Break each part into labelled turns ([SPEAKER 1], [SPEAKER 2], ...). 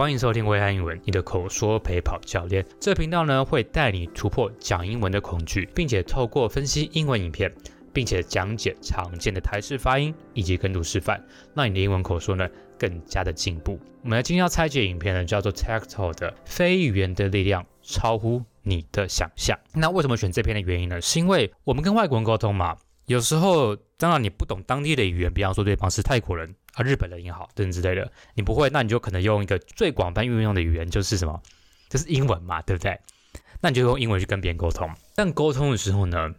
[SPEAKER 1] 欢迎收听威汉英文，你的口说陪跑教练。这频道呢，会带你突破讲英文的恐惧，并且透过分析英文影片，并且讲解常见的台式发音以及跟读示范，让你的英文口说呢更加的进步。我们今天要拆解影片呢，叫做 Tactile 的非语言的力量超乎你的想象。那为什么选这篇的原因呢？是因为我们跟外国人沟通嘛，有时候当然你不懂当地的语言，比方说对方是泰国人。啊，日本人也好，等等之类的，你不会，那你就可能用一个最广泛运用的语言，就是什么？就是英文嘛，对不对？那你就用英文去跟别人沟通。但沟通的时候呢，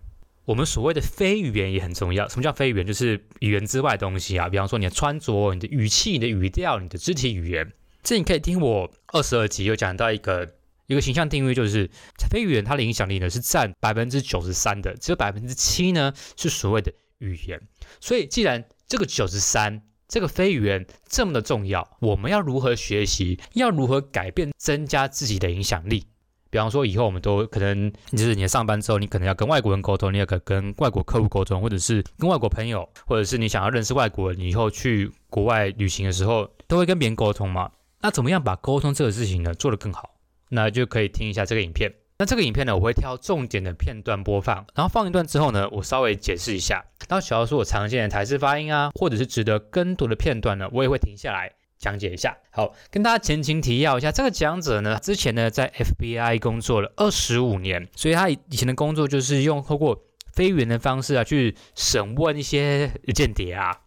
[SPEAKER 1] 我们所谓的非语言也很重要。什么叫非语言？就是语言之外的东西啊，比方说你的穿着、你的语气、你的语调、你的肢体语言。这你可以听我二十二集有讲到一个一个形象定义，就是非语言它的影响力呢是占百分之九十三的，只有百分之七呢是所谓的语言。所以既然这个九十三。这个非语言这么的重要，我们要如何学习？要如何改变、增加自己的影响力？比方说，以后我们都可能，就是你上班之后，你可能要跟外国人沟通，你也可跟外国客户沟通，或者是跟外国朋友，或者是你想要认识外国人，你以后去国外旅行的时候，都会跟别人沟通嘛。那怎么样把沟通这个事情呢做得更好？那就可以听一下这个影片。那这个影片呢，我会挑重点的片段播放，然后放一段之后呢，我稍微解释一下。然后，假如说我常见的台式发音啊，或者是值得跟读的片段呢，我也会停下来讲解一下。好，跟大家前情提要一下，这个讲者呢，之前呢在 FBI 工作了二十五年，所以他以前的工作就是用透过非语言的方式啊，去审问一些间谍啊、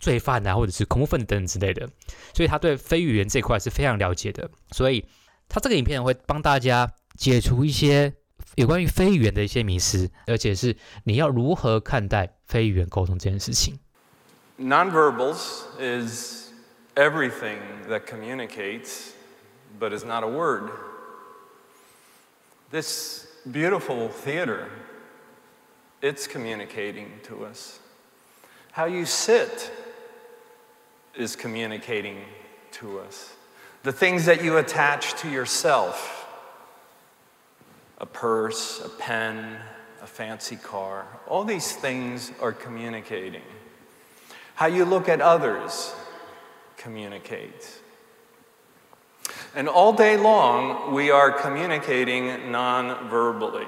[SPEAKER 1] 罪犯啊，或者是恐怖分子等等之类的，所以他对非语言这块是非常了解的。所以他这个影片会帮大家。解除一些有关于非语言的一些迷思，而且是你要如何看待非语言沟通这件事情。
[SPEAKER 2] Nonverbals is everything that communicates, but is not a word. This beautiful theater, it's communicating to us. How you sit is communicating to us. The things that you attach to yourself. A purse, a pen, a fancy car, all these things are communicating. How you look at others communicates. And all day long, we are communicating non-verbally.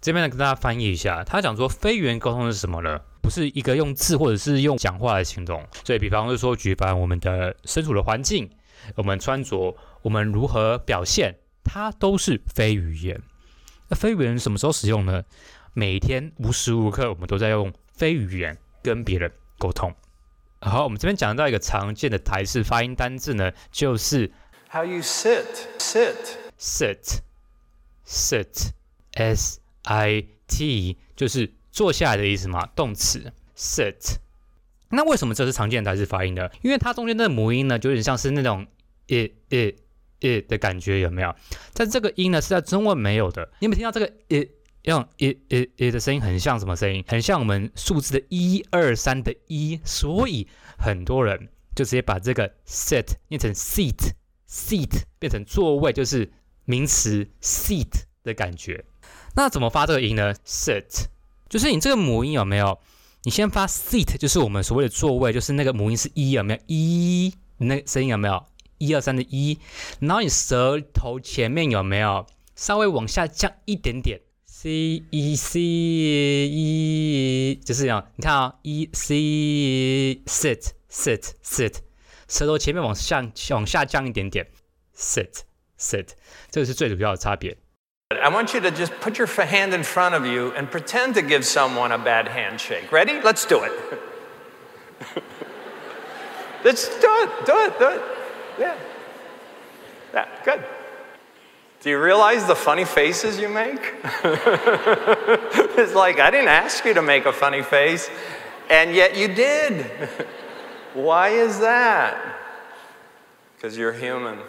[SPEAKER 1] 这边呢，跟大家翻译一下，他讲说非语言沟通是什么呢？不是一个用字或者是用讲话来形容。所以，比方说，举凡我们的身处的环境，我们穿着，我们如何表现，它都是非语言。 那非语言什么时候使用呢？每天无时无刻我们都在用非语言跟别人沟通。好，我们这边讲到一个常见的台式发音单字呢，就是
[SPEAKER 2] How you sit, sit,
[SPEAKER 1] sit, sit, s i t，就是坐下来的意思嘛，动词 sit。那为什么这是常见的台式发音呢？因为它中间的母音呢，就有点像是那种 i i。I 的感觉有没有？但这个音呢是在中文没有的。你有没有听到这个 i 用 i i i 的声音很像什么声音？很像我们数字的一二三的一，所以很多人就直接把这个 sit 念成 seat，seat 变成座位，就是名词 seat 的感觉。那怎么发这个音呢？sit 就是你这个母音有没有？你先发 seat，就是我们所谓的座位，就是那个母音是一有没有？一那声音有没有？一二三的一，然后你舌头前面有没有稍微往下降一点点？C E C E，就是这样。你看啊，E C sit sit sit，舌头前面往下往下降一点点，sit sit，这个是最主要的差别。
[SPEAKER 2] I want you to just put your hand in front of you and pretend to give someone a bad handshake. Ready? Let's do it. Let's do it. Do it. Do it. Yeah. Yeah, good. Do you realize the funny faces you make? it's like, I didn't ask you to make a funny face, and yet you did. Why is that? Because you're human,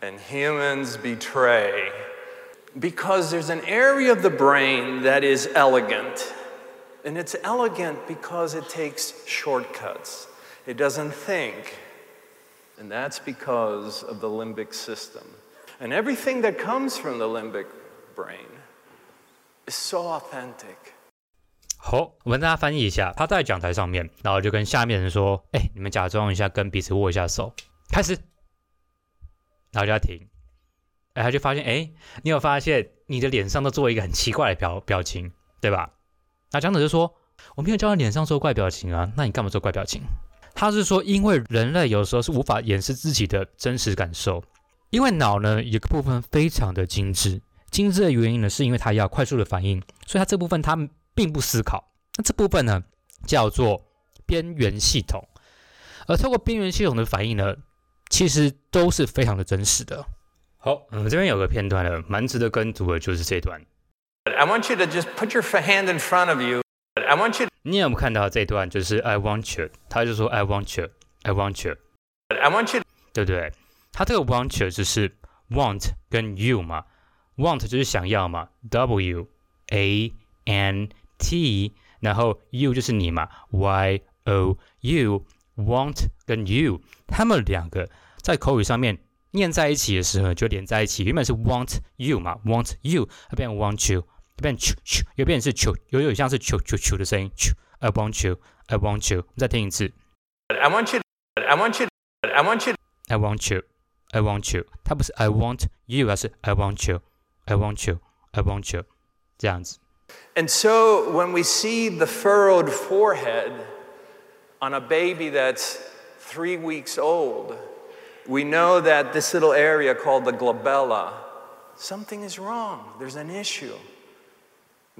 [SPEAKER 2] and humans betray. Because there's an area of the brain that is elegant, and it's elegant because it takes shortcuts. It doesn't think. And that's because of the limbic system. And everything that comes from the limbic brain is so authentic.
[SPEAKER 1] 好，我们大家翻译一下，他在讲台上面，然后就跟下面人说：“哎，你们假装一下，跟彼此握一下手。”开始。然后就要停。哎，他就发现，哎，你有发现你的脸上都做一个很奇怪的表表情，对吧？那讲者就说，我没有叫你脸上做怪表情啊，那你干嘛做怪表情？他是说，因为人类有时候是无法掩饰自己的真实感受，因为脑呢有个部分非常的精致，精致的原因呢是因为它要快速的反应，所以它这部分它并不思考。那这部分呢叫做边缘系统，而透过边缘系统的反应呢，其实都是非常的真实的。好，我们这边有个片段呢，蛮值得跟读的，就是这段。
[SPEAKER 2] I want you to just put your hand in front of you. I want you.
[SPEAKER 1] 你有没有看到这段？就是 I want you，他就说 I want you，I want you，I
[SPEAKER 2] want you，
[SPEAKER 1] 对不对？他这个 want you 就是 want 跟 you 嘛，want 就是想要嘛，W A N T，然后 you 就是你嘛，Y O U，want 跟 you，他们两个在口语上面。念在一起的时候就连在一起，原本是 want you 嘛，want you，它变 want you，变啾啾，又变成是啾，有点像是啾啾啾的声音，啾，I want you，I want you，再听一次，
[SPEAKER 2] I want you，I want you，I want you，I
[SPEAKER 1] want you，I want you，它不是 I want you，而是 I want you，I want you，I want you，这样子。
[SPEAKER 2] And so when we see the furrowed forehead on a baby that's three weeks old. we know that this little area called the glabella, something is wrong. There's an issue.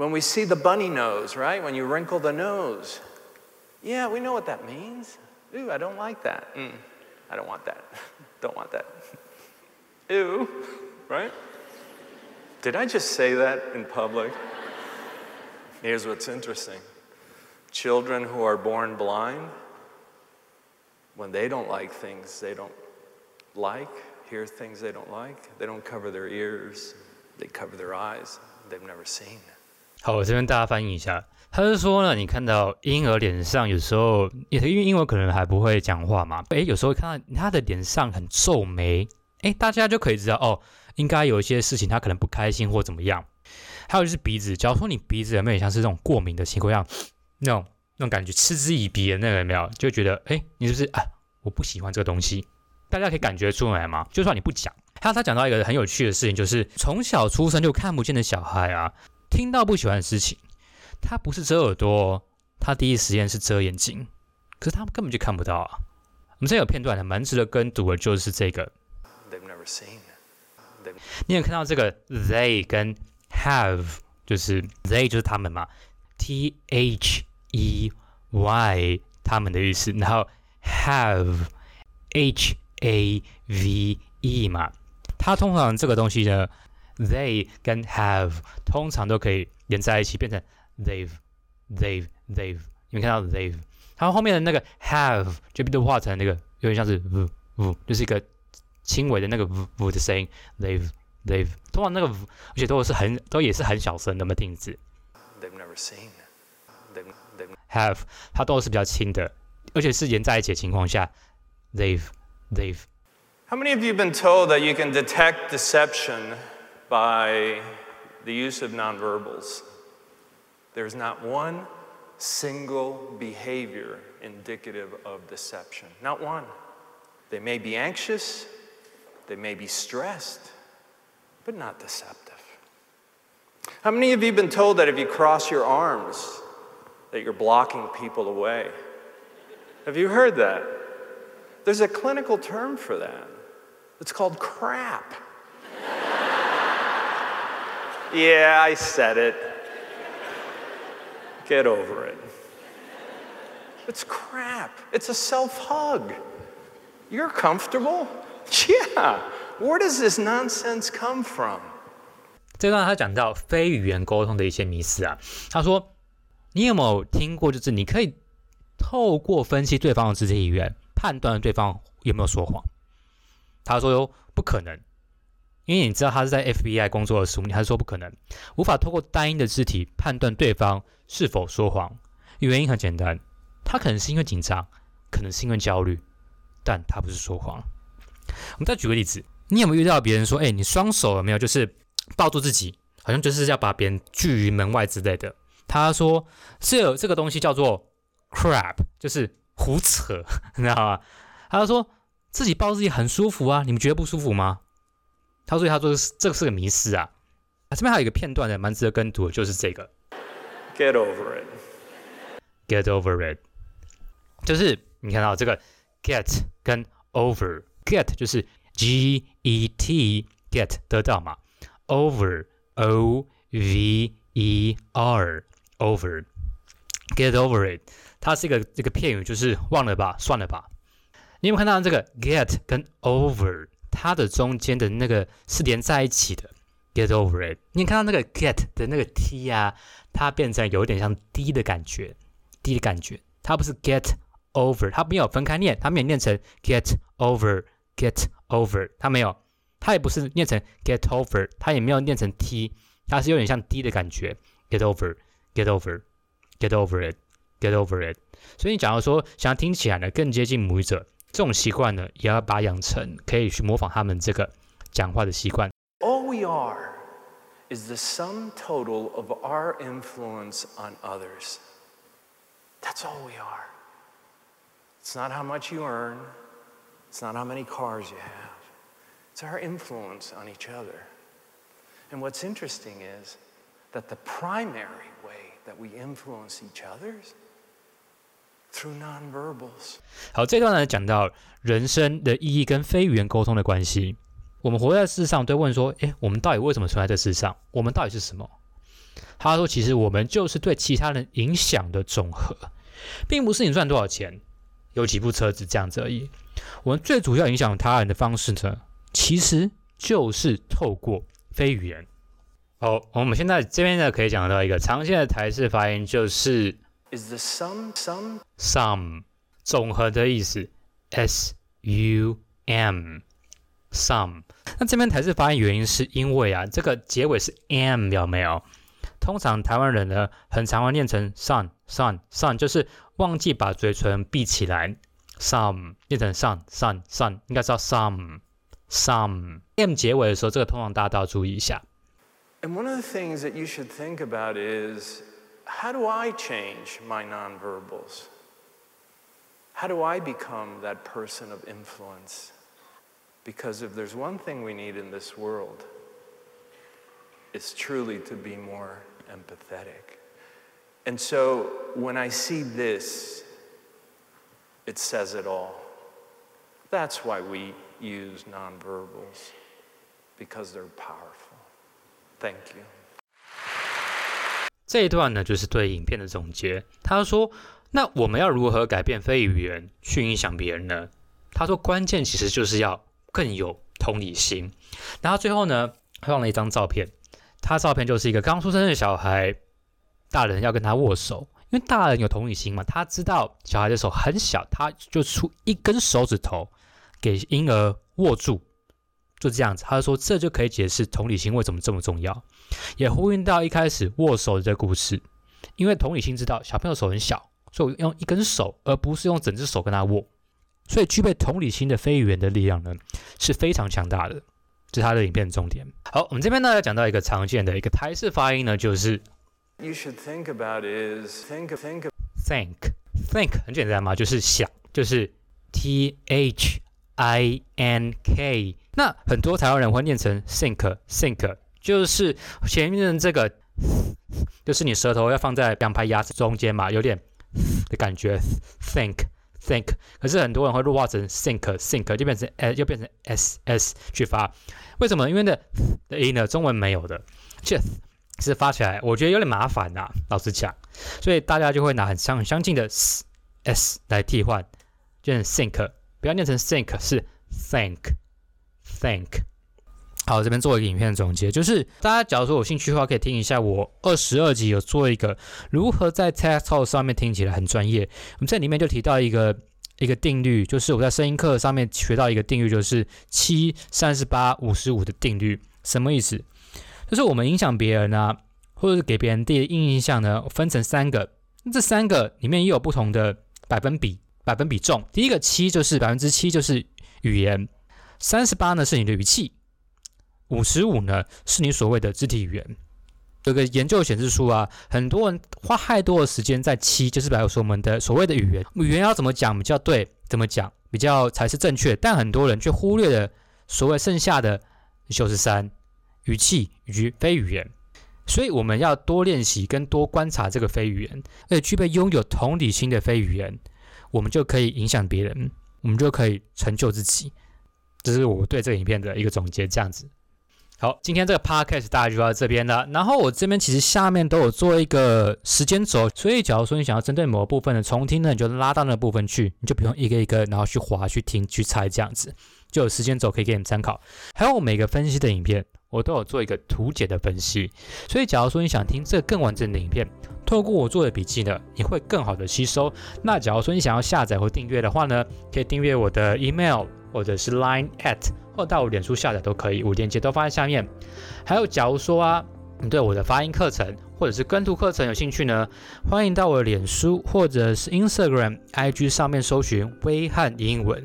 [SPEAKER 2] When we see the bunny nose, right? When you wrinkle the nose, yeah, we know what that means. Ooh, I don't like that. Mm, I don't want that. don't want that. Ew, right? Did I just say that in public? Here's what's interesting children who are born blind, when they don't like things, they don't like, hear things they don't like. They don't cover their ears, they cover their eyes. They've never seen.
[SPEAKER 1] 好，我这边大家翻译一下。他是说呢，你看到婴儿脸上有时候，因为婴儿可能还不会讲话嘛，诶，有时候看到他的脸上很皱眉，诶，大家就可以知道哦，应该有一些事情他可能不开心或怎么样。还有就是鼻子，假如说你鼻子有没有像是这种过敏的情况，像那种那种感觉嗤之以鼻的那个有没有，就觉得诶，你是不是啊？我不喜欢这个东西。大家可以感觉出来吗？就算你不讲，还有他讲到一个很有趣的事情，就是从小出生就看不见的小孩啊，听到不喜欢的事情，他不是遮耳朵，他第一时间是遮眼睛，可是他们根本就看不到啊。我们这有片段，蛮值得跟读的，就是这个。你有看到这个 they 跟 have，就是 they 就是他们嘛，T H E Y 他们的意思，然后 have H。A V E 嘛，它通常这个东西呢 ，they 跟 have 通常都可以连在一起，变成 they've，they've，they've。你们看到 they've，它后面的那个 have 就变化成那个有点像是 v v，就是一个轻微的那个 v v 的声音，they've，they've。通常那个 v，而且都是很都也是很小声的，没听字。
[SPEAKER 2] They've never
[SPEAKER 1] seen。have 它都是比较轻的，而且是连在一起的情况下，they've。They've.
[SPEAKER 2] How many of you have been told that you can detect deception by the use of nonverbals? There's not one single behavior indicative of deception. Not one. They may be anxious, they may be stressed, but not deceptive. How many of you have been told that if you cross your arms, that you're blocking people away? Have you heard that? There's a clinical term for that. It's called crap. yeah, I said it. Get over it. It's crap. It's a self hug. You're comfortable? Yeah. Where does this nonsense come from?
[SPEAKER 1] 这段他讲到非语言沟通的一些迷思啊。他说：“你有没有听过？就是你可以透过分析对方的肢体语言。”判断对方有没有说谎，他说哟不可能， 因为你知道他是在 FBI 工作的十五年，他说不可能，无法透过单一的肢体判断对方是否说谎。原因很简单，他可能是因为紧张，可能是因为焦虑，但他不是说谎。我们再举个例子，你有没有遇到别人说，哎，你双手有没有就是抱住自己，好像就是要把别人拒于门外之类的？他说是有这个东西叫做 crap，就是。胡扯，你知道吗？他说自己抱自己很舒服啊，你们觉得不舒服吗？他说他说这个是个迷失啊。啊，这边还有一个片段呢，蛮值得跟读的，就是这个。
[SPEAKER 2] Get over it.
[SPEAKER 1] Get over it. 就是你看到这个 get 跟 over，get 就是 G E T get 得到嘛，over O V E R over get over it，它是一个这个片语，就是忘了吧，算了吧。你有没有看到这个 get 跟 over，它的中间的那个是连在一起的？Get over it，你看到那个 get 的那个 t 啊，它变成有点像 d 的感觉，d 的感觉，它不是 get over，它没有分开念，它没有念成 get over，get over，它没有，它也不是念成 get over，它也没有念成 t，它是有点像 d 的感觉，get over，get over，get over it，get over it。所以你假如说想要听起来呢更接近母语者。这种习惯呢，也要把养成，可以去模仿他们这个讲话的习惯。
[SPEAKER 2] All we are is the sum total of our influence on others. That's all we are. It's not how much you earn. It's not how many cars you have. It's our influence on each other. And what's interesting is that the primary way that we influence each others Through nonverbals.
[SPEAKER 1] 好，这段呢讲到人生的意义跟非语言沟通的关系。我们活在世上，都问说：诶，我们到底为什么存在这世上？我们到底是什么？他说：其实我们就是对其他人影响的总和，并不是你赚多少钱，有几部车子这样子而已。我们最主要影响他人的方式呢，其实就是透过非语言。好，我们现在这边呢可以讲到一个常见的台式发音，就是。
[SPEAKER 2] Is the sum sum
[SPEAKER 1] sum 总和的意思？S U M sum。那这边台式发音原因是因为啊，这个结尾是 M 有没有？通常台湾人呢，很常会念成 sun sun sun，就是忘记把嘴唇闭起来，sum 念成 sun sun sun，应该叫 sum sum。M 结尾的时候，这个通常大家都要注意一下。
[SPEAKER 2] And one of the things that you should think about is How do I change my nonverbals? How do I become that person of influence? Because if there's one thing we need in this world, it's truly to be more empathetic. And so when I see this, it says it all. That's why we use nonverbals, because they're powerful. Thank you.
[SPEAKER 1] 这一段呢，就是对影片的总结。他说：“那我们要如何改变非语言去影响别人呢？”他说：“关键其实就是要更有同理心。”然后最后呢，放了一张照片。他照片就是一个刚出生的小孩，大人要跟他握手，因为大人有同理心嘛，他知道小孩的手很小，他就出一根手指头给婴儿握住。就这样子，他就说这就可以解释同理心为什么这么重要，也呼应到一开始握手的这个故事。因为同理心知道小朋友手很小，所以我用一根手，而不是用整只手跟他握。所以具备同理心的非语言的力量呢，是非常强大的。这是他的影片的重点。好，我们这边呢要讲到一个常见的一个台式发音呢，就是
[SPEAKER 2] You should think about is think think
[SPEAKER 1] think think 很简单嘛，就是想，就是 T H I N K。那很多台湾人会念成 think，think 就是前面的这个，就是你舌头要放在两排牙齿中间嘛，有点 的感觉，think，think。可是很多人会弱化成 think，think 就变成 s，就变成 s s 去发。为什么？因为那的音呢，中文没有的，其实发起来我觉得有点麻烦呐，老实讲。所以大家就会拿很相很相近的 s s 来替换，就变成 think，不要念成 think，是 think。Thank，好，这边做一个影片的总结，就是大家假如说有兴趣的话，可以听一下我二十二集有做一个如何在 TED Talk 上面听起来很专业。我们在里面就提到一个一个定律，就是我在声音课上面学到一个定律，就是七三十八五十五的定律。什么意思？就是我们影响别人啊，或者是给别人第一印象呢，分成三个，这三个里面也有不同的百分比，百分比重。第一个七就是百分之七就是语言。三十八呢是你的语气，五十五呢是你所谓的肢体语言。有个研究显示出啊，很多人花太多的时间在七，就是比如说我们的所谓的语言，语言要怎么讲比较对，怎么讲比较才是正确，但很多人却忽略了所谓剩下的修饰三语气与非语言。所以我们要多练习跟多观察这个非语言，而且具备拥有同理心的非语言，我们就可以影响别人，我们就可以成就自己。这是我对这个影片的一个总结，这样子。好，今天这个 podcast 大概就到这边了。然后我这边其实下面都有做一个时间轴，所以假如说你想要针对某个部分的重听呢，你就拉到那部分去，你就不用一个一个然后去划去听去猜这样子，就有时间轴可以给你们参考。还有我每个分析的影片，我都有做一个图解的分析，所以假如说你想听这个更完整的影片，透过我做的笔记呢，你会更好的吸收。那假如说你想要下载或订阅的话呢，可以订阅我的 email 或者是 line at。或到我脸书下载都可以，我链接都放在下面。还有，假如说啊，你对我的发音课程或者是跟读课程有兴趣呢，欢迎到我的脸书或者是 Instagram、IG 上面搜寻微汉英文。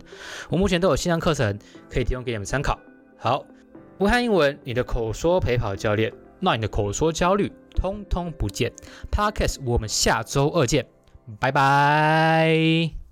[SPEAKER 1] 我目前都有线上课程可以提供给你们参考。好，微汉英文，你的口说陪跑教练，让你的口说焦虑通通不见。Podcast，我们下周二见，拜拜。